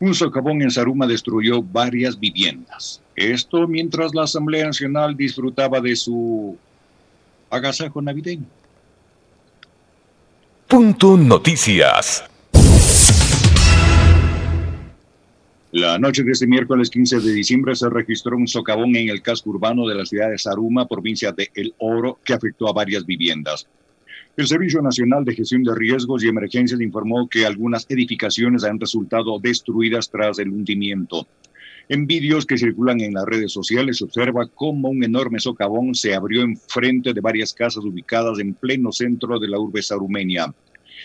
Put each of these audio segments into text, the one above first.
Un socavón en Saruma destruyó varias viviendas. Esto mientras la Asamblea Nacional disfrutaba de su agasajo navideño. Punto Noticias. La noche de este miércoles 15 de diciembre se registró un socavón en el casco urbano de la ciudad de Saruma, provincia de El Oro, que afectó a varias viviendas. El Servicio Nacional de Gestión de Riesgos y Emergencias informó que algunas edificaciones han resultado destruidas tras el hundimiento. En vídeos que circulan en las redes sociales se observa cómo un enorme socavón se abrió enfrente de varias casas ubicadas en pleno centro de la urbe sarumeña.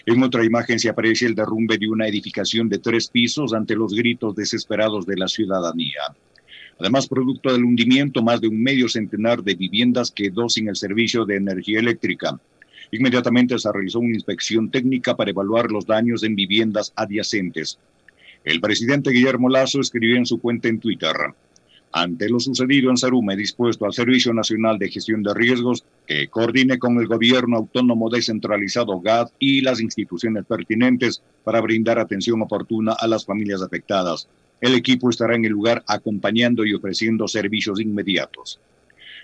En otra imagen se aprecia el derrumbe de una edificación de tres pisos ante los gritos desesperados de la ciudadanía. Además, producto del hundimiento, más de un medio centenar de viviendas quedó sin el servicio de energía eléctrica. Inmediatamente se realizó una inspección técnica para evaluar los daños en viviendas adyacentes. El presidente Guillermo Lazo escribió en su cuenta en Twitter, ante lo sucedido en Saruma, he dispuesto al Servicio Nacional de Gestión de Riesgos que coordine con el Gobierno Autónomo Descentralizado GAD y las instituciones pertinentes para brindar atención oportuna a las familias afectadas. El equipo estará en el lugar acompañando y ofreciendo servicios inmediatos.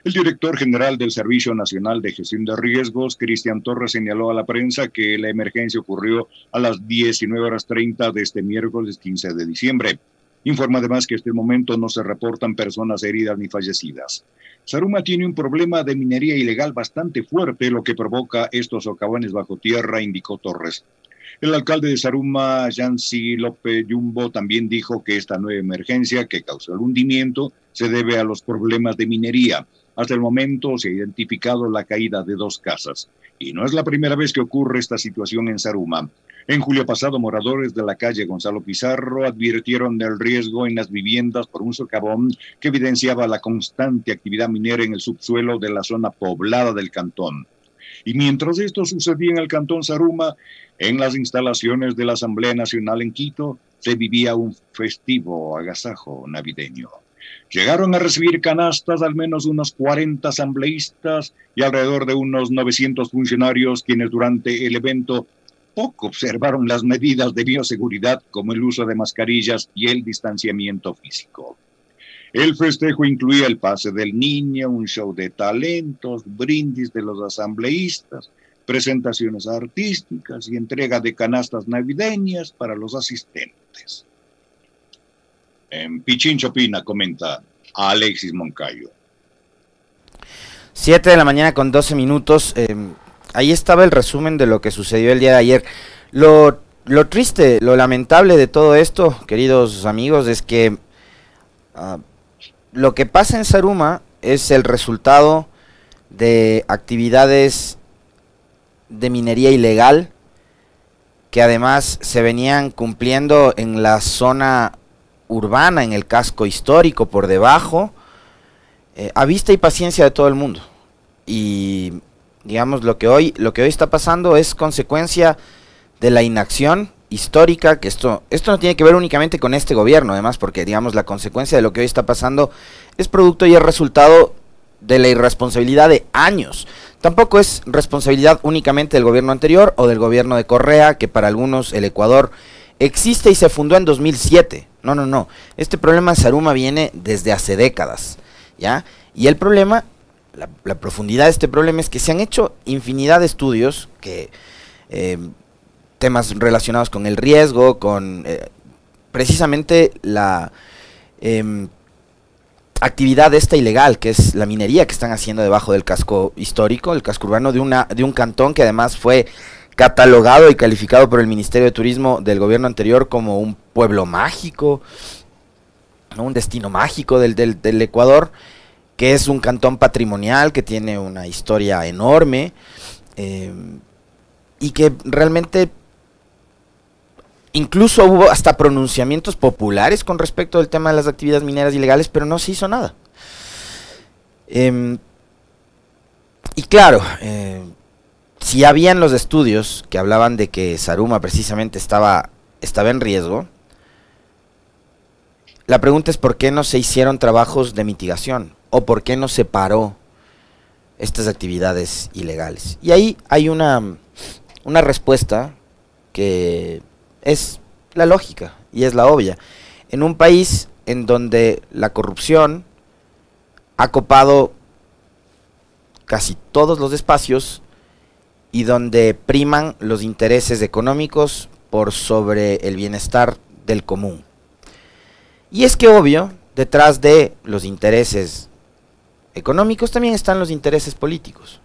El director general del Servicio Nacional de Gestión de Riesgos, Cristian Torres, señaló a la prensa que la emergencia ocurrió a las 19 horas 30 de este miércoles 15 de diciembre. Informa además que hasta el momento no se reportan personas heridas ni fallecidas. Saruma tiene un problema de minería ilegal bastante fuerte, lo que provoca estos socavones bajo tierra, indicó Torres. El alcalde de Saruma, Yancy López Yumbo, también dijo que esta nueva emergencia que causó el hundimiento se debe a los problemas de minería. Hasta el momento se ha identificado la caída de dos casas. Y no es la primera vez que ocurre esta situación en Saruma. En julio pasado, moradores de la calle Gonzalo Pizarro advirtieron del riesgo en las viviendas por un socavón que evidenciaba la constante actividad minera en el subsuelo de la zona poblada del cantón. Y mientras esto sucedía en el cantón Saruma, en las instalaciones de la Asamblea Nacional en Quito, se vivía un festivo agasajo navideño. Llegaron a recibir canastas al menos unos 40 asambleístas y alrededor de unos 900 funcionarios quienes durante el evento poco observaron las medidas de bioseguridad como el uso de mascarillas y el distanciamiento físico. El festejo incluía el pase del niño, un show de talentos, brindis de los asambleístas, presentaciones artísticas y entrega de canastas navideñas para los asistentes. En Pichincho Pina comenta Alexis Moncayo. Siete de la mañana con 12 minutos. Em, ahí estaba el resumen de lo que sucedió el día de ayer. Lo, lo triste, lo lamentable de todo esto, queridos amigos, es que uh, lo que pasa en Saruma es el resultado de actividades de minería ilegal que además se venían cumpliendo en la zona urbana, en el casco histórico, por debajo, eh, a vista y paciencia de todo el mundo. Y digamos lo que hoy, lo que hoy está pasando es consecuencia de la inacción histórica, que esto, esto no tiene que ver únicamente con este gobierno, además, porque digamos la consecuencia de lo que hoy está pasando es producto y es resultado de la irresponsabilidad de años. Tampoco es responsabilidad únicamente del gobierno anterior o del gobierno de Correa, que para algunos el Ecuador existe y se fundó en 2007. No, no, no. Este problema de Saruma viene desde hace décadas, ¿ya? Y el problema, la, profundidad de este problema es que se han hecho infinidad de estudios que eh, temas relacionados con el riesgo, con eh, precisamente la em, actividad esta ilegal, que es la minería que están haciendo debajo del casco histórico, el casco urbano de una de un cantón que además fue catalogado y calificado por el Ministerio de Turismo del gobierno anterior como un pueblo mágico, un destino mágico del, Ecuador, que es un cantón patrimonial, que tiene una historia enorme eh, y que realmente incluso hubo hasta pronunciamientos populares con respecto al tema de las actividades mineras ilegales, pero no se hizo nada. Em, y claro, eh, si habían los estudios que hablaban de que Saruma precisamente estaba, estaba en riesgo, la pregunta es por qué no se hicieron trabajos de mitigación o por qué no se paró estas actividades ilegales. Y ahí hay una, una respuesta que es la lógica. y es la obvia. En un país en donde la corrupción ha copado casi todos los espacios y donde priman los intereses económicos por sobre el bienestar del común. Y es que obvio, detrás de los intereses económicos también están los intereses políticos.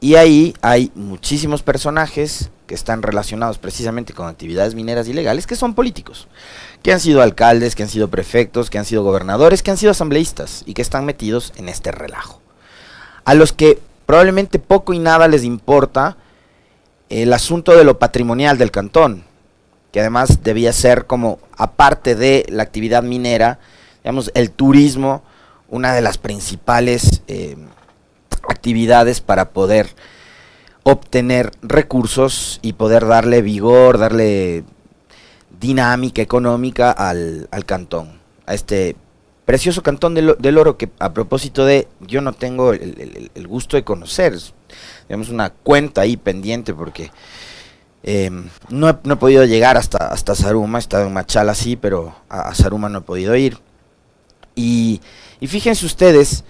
Y ahí hay muchísimos personajes que están relacionados precisamente con actividades mineras ilegales que son políticos, que han sido alcaldes, que han sido prefectos, que han sido gobernadores, que han sido asambleístas y que están metidos en este relajo. A los que probablemente poco y nada les importa el asunto de lo patrimonial del cantón, que además debía ser como, aparte de la actividad minera, digamos, el turismo, una de las principales eh, actividades para poder obtener recursos y poder darle vigor, darle dinámica económica al, cantón, a este precioso cantón del, oro que a propósito de, yo no tengo el, gusto de conocer, tenemos una cuenta ahí pendiente porque em, no, he, no, he, podido llegar hasta, hasta Saruma, he estado en Machala sí, pero a, a Saruma no he podido ir. Y, fíjense ustedes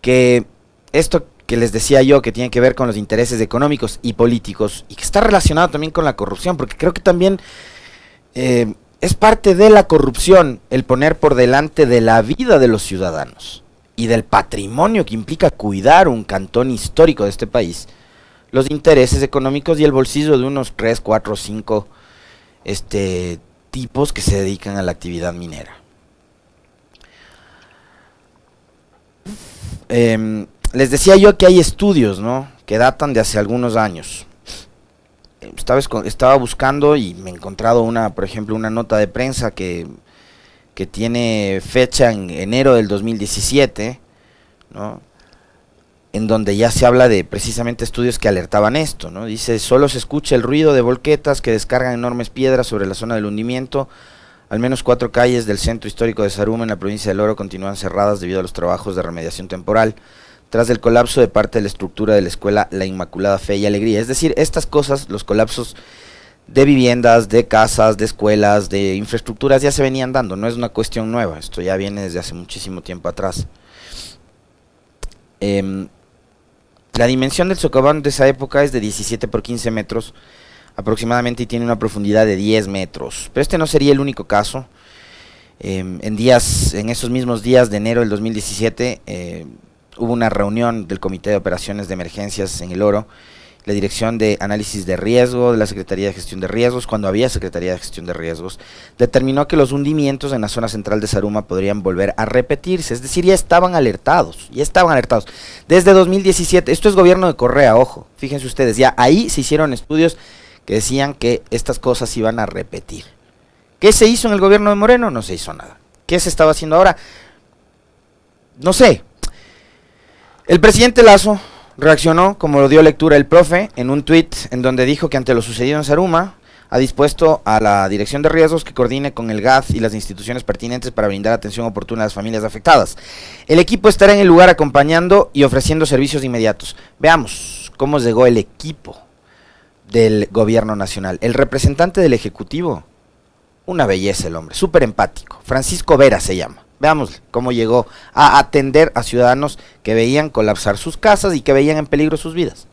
que esto que les decía yo que tiene que ver con los intereses económicos y políticos y que está relacionado también con la corrupción, porque creo que también eh, es parte de la corrupción el poner por delante de la vida de los ciudadanos y del patrimonio que implica cuidar un cantón histórico de este país, los intereses económicos y el bolsillo de unos 3, 4, 5 este, tipos que se dedican a la actividad minera. Eh, les decía yo que hay estudios, ¿no? Que datan de hace algunos años. Estaba, estaba buscando y me he encontrado una, por ejemplo, una nota de prensa que, que tiene fecha en enero del 2017, ¿no? En donde ya se habla de precisamente estudios que alertaban esto, ¿no? Dice, solo se escucha el ruido de volquetas que descargan enormes piedras sobre la zona del hundimiento. Al menos cuatro calles del centro histórico de Saruma en la provincia del Oro continúan cerradas debido a los trabajos de remediación temporal tras el colapso de parte de la estructura de la escuela La Inmaculada Fe y Alegría. Es decir, estas cosas, los colapsos de viviendas, de casas, de escuelas, de infraestructuras ya se venían dando, no es una cuestión nueva, esto ya viene desde hace muchísimo tiempo atrás. Em, la dimensión del socavón de esa época es de 17 por 15 metros aproximadamente y tiene una profundidad de 10 metros, pero este no sería el único caso. Em, en días, en esos mismos días de enero del 2017, hubo una reunión del Comité de Operaciones de Emergencias en el Oro, la Dirección de Análisis de Riesgo de la Secretaría de Gestión de Riesgos, cuando había Secretaría de Gestión de Riesgos, determinó que los hundimientos en la zona central de Saruma podrían volver a repetirse, es decir, ya estaban alertados, ya estaban alertados. Desde 2017, esto es gobierno de Correa, ojo, fíjense ustedes, ya ahí se hicieron estudios que decían que estas cosas iban a repetir. ¿Qué se hizo en el gobierno de Moreno? No se hizo nada. ¿Qué se estaba haciendo ahora? No sé, el presidente Lazo reaccionó, como lo dio lectura el profe, en un tuit en donde dijo que ante lo sucedido en Saruma, ha dispuesto a la Dirección de Riesgos que coordine con el GAF y las instituciones pertinentes para brindar atención oportuna a las familias afectadas. El equipo estará en el lugar acompañando y ofreciendo servicios inmediatos. Veamos cómo llegó el equipo del gobierno nacional. El representante del Ejecutivo, una belleza el hombre, súper empático. Francisco Vera se llama. Veamos cómo llegó a atender a ciudadanos que veían colapsar sus casas y que veían en peligro sus vidas.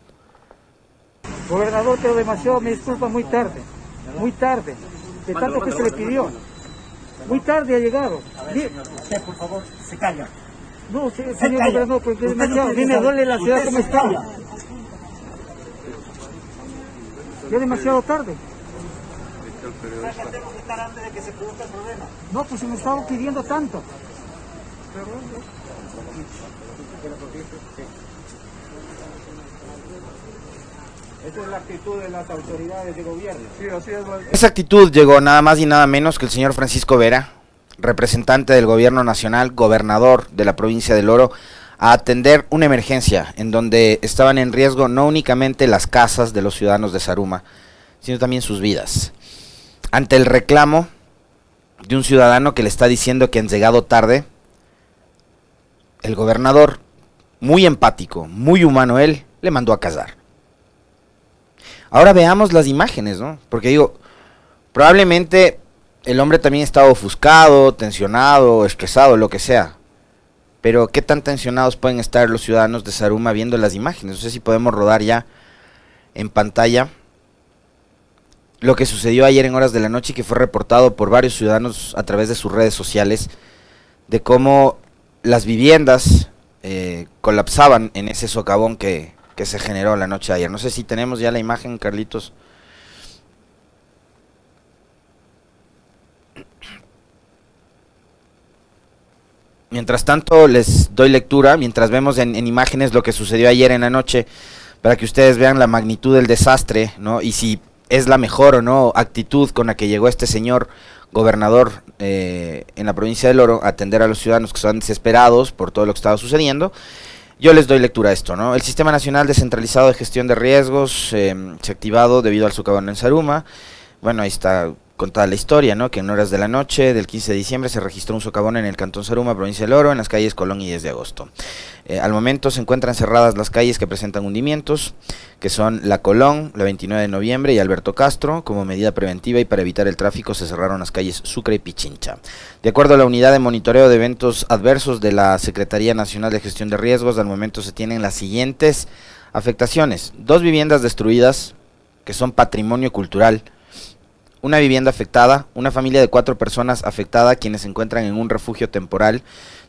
Gobernador, pero demasiado, me disculpa, muy tarde, muy tarde, de tanto que se le pidió. Muy tarde ha llegado. Usted, por favor, se calla. No, señor gobernador, porque demasiado, me duele la ciudad como está. Ya demasiado tarde. Tenemos que estar antes de que se produzca el problema. No, pues se me estaba pidiendo tanto. Esa es la actitud de las autoridades de gobierno. Sí, así es. Esa actitud llegó nada más y nada menos que el señor Francisco Vera, representante del gobierno nacional, gobernador de la provincia del Oro, a atender una emergencia en donde estaban en riesgo no únicamente las casas de los ciudadanos de Saruma, sino también sus vidas. Ante el reclamo de un ciudadano que le está diciendo que han llegado tarde, el gobernador, muy empático, muy humano él, le mandó a casar. Ahora veamos las imágenes, ¿no? Porque digo, probablemente el hombre también estaba ofuscado, tensionado, estresado, lo que sea. Pero qué tan tensionados pueden estar los ciudadanos de Saruma viendo las imágenes. No sé si podemos rodar ya en pantalla lo que sucedió ayer en horas de la noche y que fue reportado por varios ciudadanos a través de sus redes sociales de cómo las viviendas eh, colapsaban en ese socavón que, que se generó la noche de ayer. No sé si tenemos ya la imagen, Carlitos. Mientras tanto, les doy lectura, mientras vemos en, imágenes lo que sucedió ayer en la noche, para que ustedes vean la magnitud del desastre, ¿no? Y si es la mejor o no actitud con la que llegó este señor gobernador eh, en la provincia del Oro a atender a los ciudadanos que están desesperados por todo lo que estaba sucediendo. Yo les doy lectura a esto, ¿no? El Sistema Nacional Descentralizado de Gestión de Riesgos eh, se ha activado debido al socavón en Saruma. Bueno, ahí está contada la historia, ¿no? Que en horas de la noche del 15 de diciembre se registró un socavón en el Cantón Saruma, provincia del Oro, en las calles Colón y 10 de agosto. Eh, al momento se encuentran cerradas las calles que presentan hundimientos, que son La Colón, la 29 de noviembre y Alberto Castro. Como medida preventiva y para evitar el tráfico se cerraron las calles Sucre y Pichincha. De acuerdo a la unidad de monitoreo de eventos adversos de la Secretaría Nacional de Gestión de Riesgos, al momento se tienen las siguientes afectaciones. Dos viviendas destruidas, que son patrimonio cultural, una vivienda afectada, una familia de cuatro personas afectada quienes se encuentran en un refugio temporal,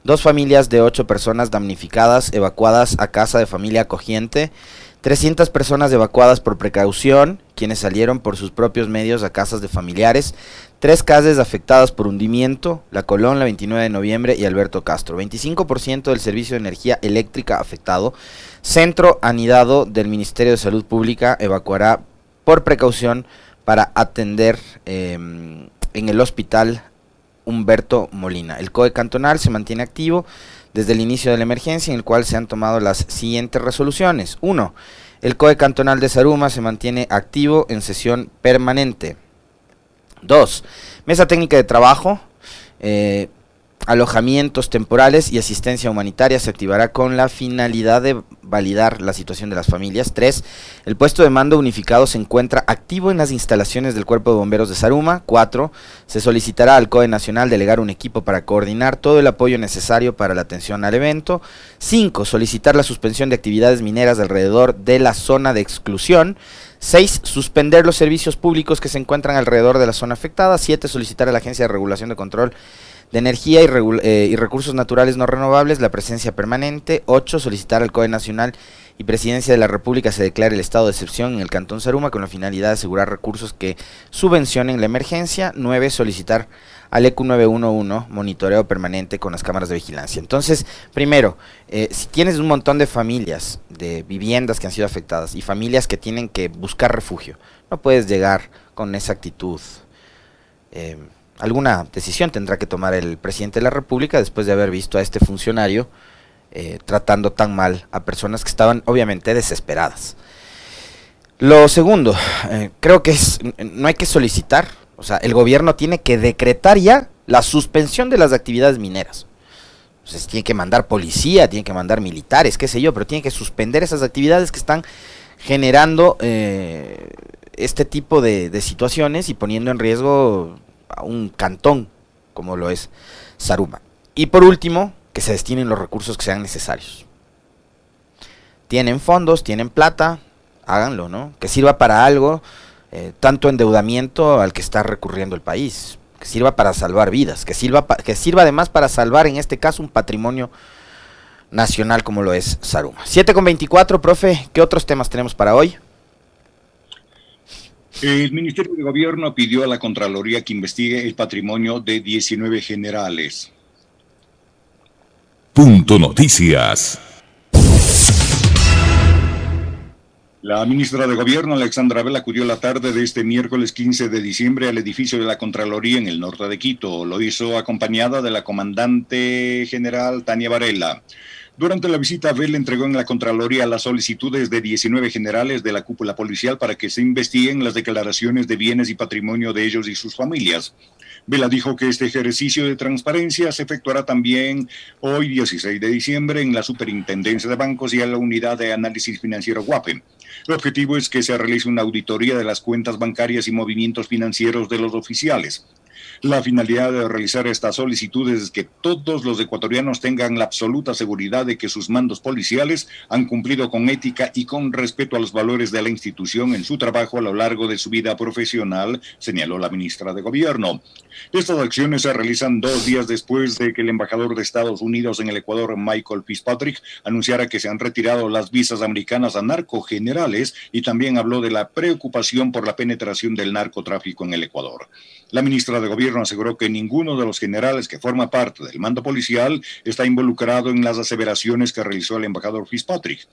dos familias de ocho personas damnificadas evacuadas a casa de familia acogiente, 300 personas evacuadas por precaución, quienes salieron por sus propios medios a casas de familiares, tres casas afectadas por hundimiento, La Colón, la 29 de noviembre y Alberto Castro, 25% del servicio de energía eléctrica afectado, centro anidado del Ministerio de Salud Pública evacuará por precaución para atender em, en el hospital Humberto Molina. El COE cantonal se mantiene activo desde el inicio de la emergencia, en el cual se han tomado las siguientes resoluciones. 1. El COE cantonal de Saruma se mantiene activo en sesión permanente. 2. Mesa técnica de trabajo. Eh, alojamientos temporales y asistencia humanitaria se activará con la finalidad de validar la situación de las familias. 3. El puesto de mando unificado se encuentra activo en las instalaciones del Cuerpo de Bomberos de Saruma. 4. Se solicitará al COE Nacional delegar un equipo para coordinar todo el apoyo necesario para la atención al evento. 5. Solicitar la suspensión de actividades mineras alrededor de la zona de exclusión. 6. Suspender los servicios públicos que se encuentran alrededor de la zona afectada. 7. Solicitar a la Agencia de Regulación de Control de energía eh, y, recursos naturales no renovables, la presencia permanente. 8. Solicitar al COE Nacional y Presidencia de la República se declare el estado de excepción en el Cantón Saruma con la finalidad de asegurar recursos que subvencionen la emergencia. 9. Solicitar al EQ 911 monitoreo permanente con las cámaras de vigilancia. Entonces, primero, eh, si tienes un montón de familias, de viviendas que han sido afectadas y familias que tienen que buscar refugio, no puedes llegar con esa actitud. Eh, alguna decisión tendrá que tomar el presidente de la República después de haber visto a este funcionario eh, tratando tan mal a personas que estaban obviamente desesperadas. Lo segundo, eh, creo que es, no hay que solicitar, o sea, el gobierno tiene que decretar ya la suspensión de las actividades mineras. Entonces tiene que mandar policía, tiene que mandar militares, qué sé yo, pero tiene que suspender esas actividades que están generando eh, este tipo de, de situaciones y poniendo en riesgo a un cantón como lo es Saruma. Y por último, que se destinen los recursos que sean necesarios. Tienen fondos, tienen plata, háganlo, ¿no? Que sirva para algo, eh, tanto endeudamiento al que está recurriendo el país, que sirva para salvar vidas, que sirva, que sirva además para salvar en este caso un patrimonio nacional como lo es Saruma. 7 con 24, profe, ¿qué otros temas tenemos para hoy? El Ministerio de Gobierno pidió a la Contraloría que investigue el patrimonio de 19 generales. Punto Noticias. La ministra de Gobierno, Alexandra Vela, acudió la tarde de este miércoles 15 de diciembre al edificio de la Contraloría en el norte de Quito. Lo hizo acompañada de la comandante general Tania Varela. Durante la visita, Vela entregó en la Contraloría las solicitudes de 19 generales de la cúpula policial para que se investiguen las declaraciones de bienes y patrimonio de ellos y sus familias. Vela dijo que este ejercicio de transparencia se efectuará también hoy 16 de diciembre en la Superintendencia de Bancos y en la Unidad de Análisis Financiero GUAPE. El objetivo es que se realice una auditoría de las cuentas bancarias y movimientos financieros de los oficiales. La finalidad de realizar estas solicitudes es que todos los ecuatorianos tengan la absoluta seguridad de que sus mandos policiales han cumplido con ética y con respeto a los valores de la institución en su trabajo a lo largo de su vida profesional, señaló la ministra de Gobierno. Estas acciones se realizan dos días después de que el embajador de Estados Unidos en el Ecuador, Michael Fitzpatrick, anunciara que se han retirado las visas americanas a narcogenerales y también habló de la preocupación por la penetración del narcotráfico en el Ecuador. La ministra de Gobierno aseguró que ninguno de los generales que forma parte del mando policial está involucrado en las aseveraciones que realizó el embajador Fitzpatrick.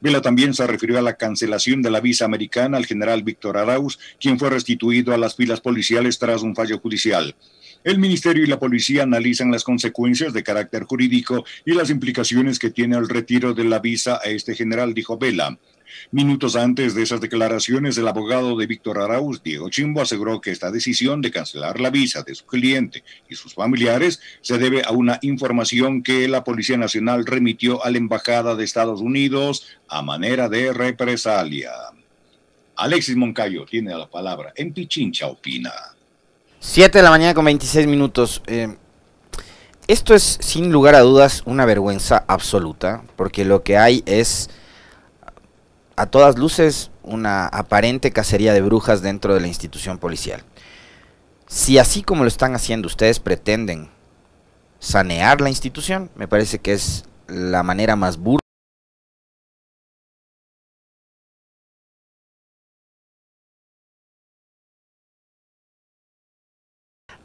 Vela también se refirió a la cancelación de la visa americana al general Víctor Arauz, quien fue restituido a las filas policiales tras un fallo judicial. El Ministerio y la Policía analizan las consecuencias de carácter jurídico y las implicaciones que tiene el retiro de la visa a este general, dijo Vela. Minutos antes de esas declaraciones, el abogado de Víctor Arauz, Diego Chimbo, aseguró que esta decisión de cancelar la visa de su cliente y sus familiares se debe a una información que la Policía Nacional remitió a la Embajada de Estados Unidos a manera de represalia. Alexis Moncayo tiene la palabra. En Pichincha opina. Siete de la mañana con 26 minutos. Eh, esto es sin lugar a dudas una vergüenza absoluta, porque lo que hay es a todas luces una aparente cacería de brujas dentro de la institución policial. Si así como lo están haciendo ustedes pretenden sanear la institución, me parece que es la manera más burda.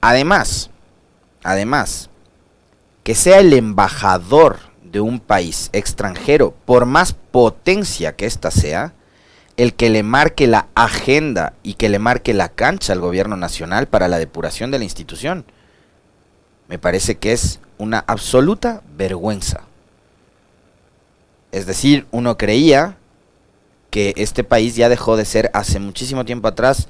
Además, además, que sea el embajador de un país extranjero, por más potencia que ésta sea, el que le marque la agenda y que le marque la cancha al gobierno nacional para la depuración de la institución. Me parece que es una absoluta vergüenza. Es decir, uno creía que este país ya dejó de ser hace muchísimo tiempo atrás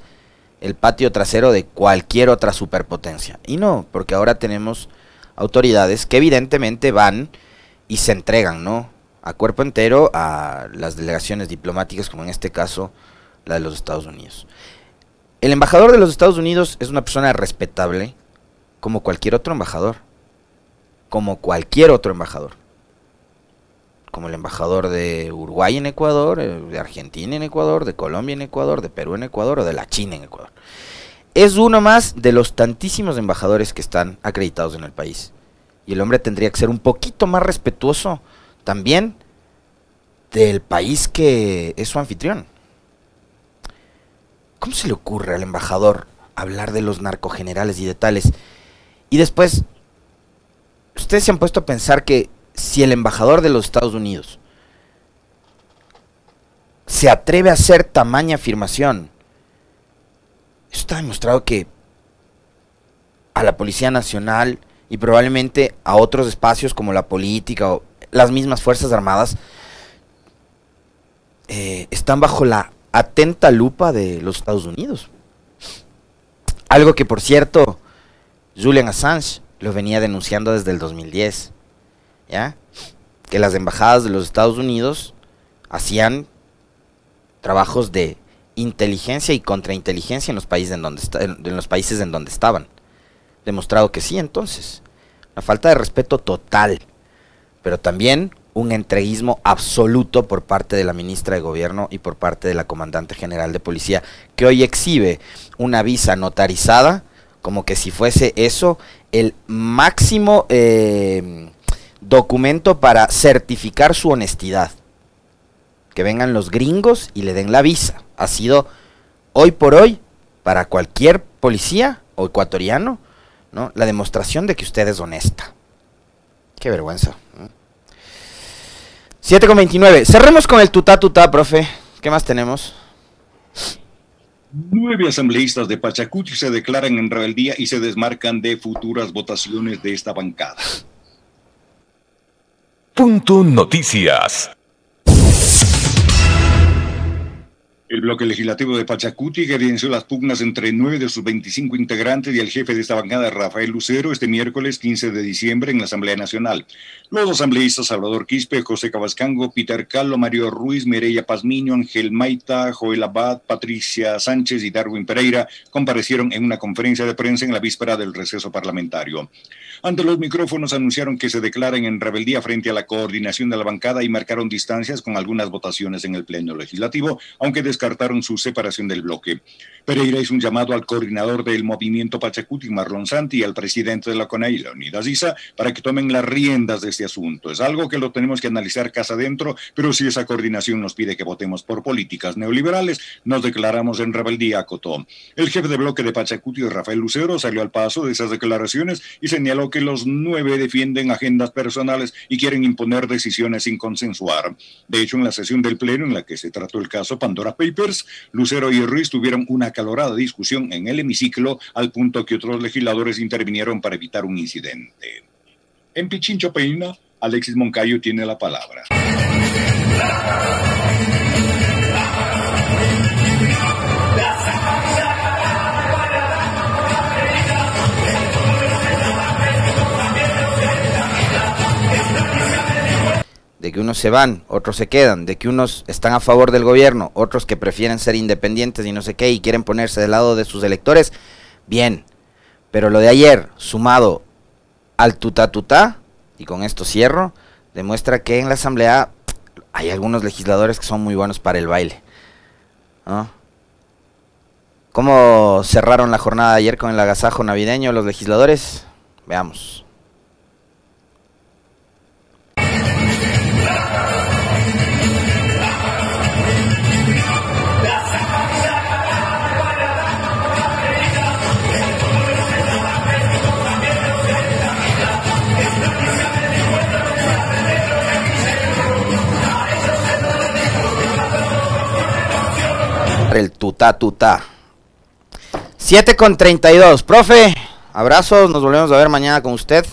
el patio trasero de cualquier otra superpotencia. Y no, porque ahora tenemos autoridades que evidentemente van y se entregan, ¿no? A cuerpo entero a las delegaciones diplomáticas, como en este caso la de los Estados Unidos. El embajador de los Estados Unidos es una persona respetable, como cualquier otro embajador. Como cualquier otro embajador. Como el embajador de Uruguay en Ecuador, eh, de Argentina en Ecuador, de Colombia en Ecuador, de Perú en Ecuador o de la China en Ecuador. Es uno más de los tantísimos embajadores que están acreditados en el país. Y el hombre tendría que ser un poquito más respetuoso también del país que es su anfitrión. ¿Cómo se le ocurre al embajador hablar de los narcogenerales y de tales? Y después, ustedes se han puesto a pensar que si el embajador de los Estados Unidos se atreve a hacer tamaña afirmación, eso está demostrado que a la Policía Nacional y probablemente a otros espacios como la política o las mismas Fuerzas Armadas, eh, están bajo la atenta lupa de los Estados Unidos. Algo que, por cierto, Julian Assange lo venía denunciando desde el 2010, ¿ya? Que las embajadas de los Estados Unidos hacían trabajos de inteligencia y contrainteligencia en los países en donde, en los países en donde estaban demostrado que sí entonces. Una falta de respeto total, pero también un entreguismo absoluto por parte de la ministra de Gobierno y por parte de la comandante general de policía, que hoy exhibe una visa notarizada, como que si fuese eso el máximo eh, documento para certificar su honestidad. Que vengan los gringos y le den la visa. Ha sido hoy por hoy, para cualquier policía o ecuatoriano, ¿no? La demostración de que usted es honesta. Qué vergüenza. 7,29. Cerremos con el tutá tutá, profe. ¿Qué más tenemos? Nueve asambleístas de Pachacuti se declaran en rebeldía y se desmarcan de futuras votaciones de esta bancada. Punto Noticias. El bloque legislativo de Pachacuti que evidenció las pugnas entre nueve de sus 25 integrantes y el jefe de esta bancada, Rafael Lucero, este miércoles 15 de diciembre en la Asamblea Nacional. Los asambleístas Salvador Quispe, José Cabascango, Peter Calo, Mario Ruiz, Mireya Pazmiño, Ángel Maita, Joel Abad, Patricia Sánchez y Darwin Pereira comparecieron en una conferencia de prensa en la víspera del receso parlamentario. Ante los micrófonos anunciaron que se declaran en rebeldía frente a la coordinación de la bancada y marcaron distancias con algunas votaciones en el Pleno Legislativo, aunque descartaron su separación del bloque. Pereira hizo un llamado al coordinador del movimiento Pachacuti, Marlon Santi, y al presidente de la CONAI, Leonidas Isa, para que tomen las riendas de este asunto. Es algo que lo tenemos que analizar casa adentro, pero si esa coordinación nos pide que votemos por políticas neoliberales, nos declaramos en rebeldía, acotó. El jefe de bloque de Pachacuti, Rafael Lucero, salió al paso de esas declaraciones y señaló que los nueve defienden agendas personales y quieren imponer decisiones sin consensuar. De hecho, en la sesión del Pleno en la que se trató el caso Pandora Papers, Lucero y Ruiz tuvieron una calorada discusión en el hemiciclo al punto que otros legisladores intervinieron para evitar un incidente. En Pichincho Peina, Alexis Moncayo tiene la palabra. De que unos se van, otros se quedan, de que unos están a favor del gobierno, otros que prefieren ser independientes y no sé qué y quieren ponerse del lado de sus electores, bien. Pero lo de ayer, sumado al tuta tuta, y con esto cierro, demuestra que en la asamblea hay algunos legisladores que son muy buenos para el baile. ¿Cómo cerraron la jornada de ayer con el agasajo navideño los legisladores? Veamos. El tuta tuta. 7 con 32. Profe, abrazos, nos volvemos a ver mañana con usted.